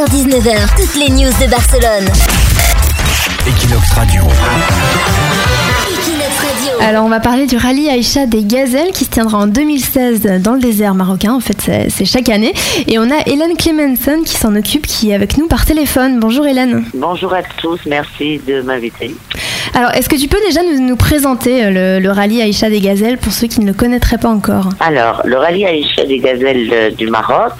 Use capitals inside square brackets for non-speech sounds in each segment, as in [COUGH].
17h-19h, toutes les news de Barcelone. Equinox Radio. Alors on va parler du rallye Aïcha des Gazelles qui se tiendra en 2016 dans le désert marocain. En fait, c'est c'est chaque année. Et on a Hélène Clemenson qui s'en occupe, qui est avec nous par téléphone. Bonjour Hélène. Bonjour à tous, merci de m'inviter. Alors, est-ce que tu peux déjà nous, présenter euh, le, rallye Aïcha des Gazelles pour ceux qui ne le connaîtraient pas encore Alors, le rallye Aïcha des Gazelles euh, du Maroc,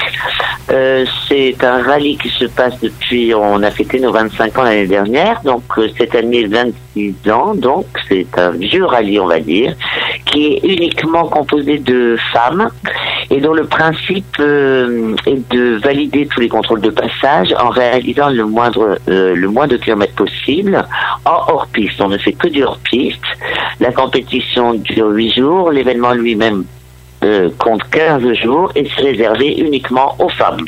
euh, c'est un rallye qui se passe depuis, on a fêté nos 25 ans l'année dernière, donc cette année 26 ans, donc c'est un vieux rallye on va dire, qui est uniquement composé de femmes et dont le principe euh, est de valider tous les contrôles de passage en réalisant le moindre euh, le moins de kilomètres possible en hors piste. On ne fait que du hors piste. La compétition dure huit jours. L'événement lui-même euh, compte 15 jours et c'est réservé uniquement aux femmes.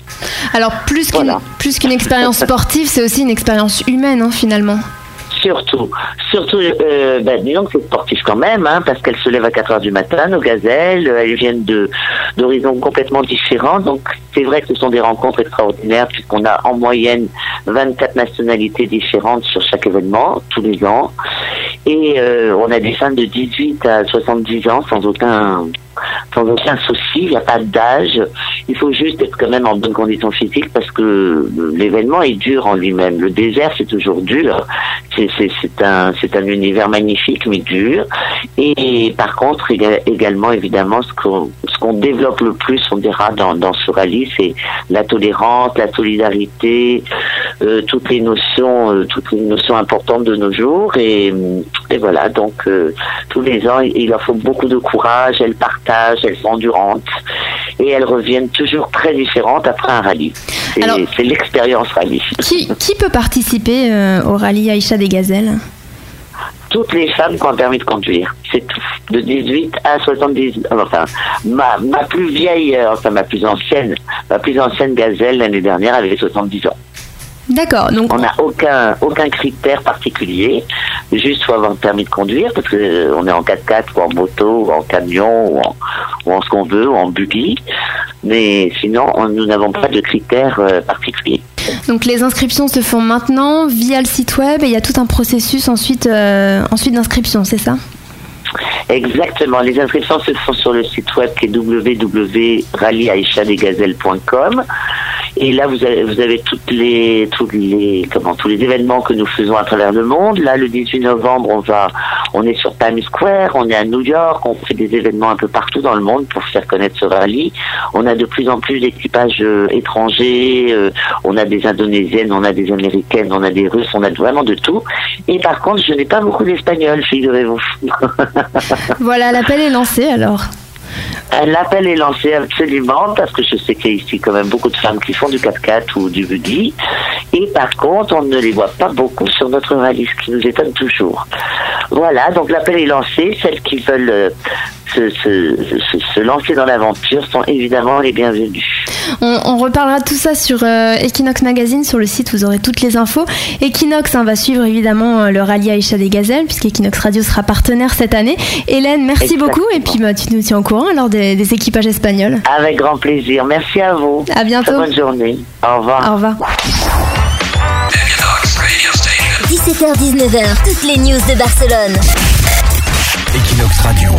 Alors, plus qu'une Voilà. plus qu'une expérience sportive, c'est aussi une expérience humaine hein, finalement. Surtout, surtout, euh, ben, disons que c'est sportif quand même, hein, parce qu'elles se lèvent à 4 heures du matin, nos gazelles, euh, elles viennent de d'horizons complètement différents, donc c'est vrai que ce sont des rencontres extraordinaires, puisqu'on a en moyenne 24 nationalités différentes sur chaque événement, tous les ans, et euh, on a des femmes de 18 à 70 ans sans aucun sans aucun souci, il n'y a pas d'âge. Il faut juste être quand même en bonne condition physique parce que l'événement est dur en lui-même. Le désert, c'est toujours dur. C'est, un, un univers magnifique mais dur. Et par contre, éga- également, évidemment, ce qu'on, qu'on développe le plus, on dira dans, dans ce rallye, c'est la tolérance, la solidarité, euh, toutes les notions, euh, toutes les notions importantes de nos jours. Et, et voilà, donc euh, tous les ans, il il leur faut beaucoup de courage. Elles partagent, elles sont endurantes et elles reviennent toujours très différentes après un rallye. C'est, l'expérience rallye. Qui, qui peut participer au rallye Aïcha des Gazelles? Toutes les femmes qui ont permis de conduire, c'est tout. De 18 à 70, euh, enfin, ma, ma plus vieille, enfin ma plus ancienne, ma plus ancienne gazelle l'année dernière avait 70 ans. D'accord, donc On n'a aucun aucun critère particulier. Juste faut avoir un permis de conduire parce que euh, on est en 4x4 ou en moto ou en camion ou en, ou en ce qu'on veut ou en buggy. Mais sinon, on- nous n'avons pas de critères euh, particuliers. Donc les inscriptions se font maintenant via le site web et il y a tout un processus ensuite, euh, ensuite d'inscription, c'est ça? Exactement. Les inscriptions se font sur le site web qui est www.rallyaïchadesgazelles.com. Et là, vous avez, vous avez toutes les, tous les, comment, tous les événements que nous faisons à travers le monde. Là, le 18 novembre, on va, on est sur Times Square, on est à New York, on fait des événements un peu partout dans le monde pour faire connaître ce rallye. On a de plus en plus d'équipages euh, étrangers, euh, on a des Indonésiennes, on a des Américaines, on a des Russes, on a vraiment de tout. Et par contre, je n'ai pas beaucoup d'Espagnols, figurez-vous. [LAUGHS] Voilà, l'appel est lancé alors. L'appel est lancé absolument parce que je sais qu'il y a ici quand même beaucoup de femmes qui font du 4x4 ou du buggy. Et par contre, on ne les voit pas beaucoup sur notre rallye, ce qui nous étonne toujours. Voilà, donc l'appel est lancé. Celles qui veulent euh, se, se lancer dans l'aventure sont évidemment les bienvenues. On, on reparlera de tout ça sur euh, Equinox Magazine, sur le site, vous aurez toutes les infos. Equinox hein, va suivre évidemment euh, le rallye Aïcha des Gazelles, puisqu'Equinox Radio sera partenaire cette année. Hélène, merci Exactement. beaucoup, et puis bah, tu nous tiens au courant lors des, des équipages espagnols. Avec grand plaisir. Merci à vous. À bientôt. Très bonne journée. Au revoir. Au revoir. Equinox Radio Station. 17h-19h, toutes les news de Barcelone. Equinox Radio.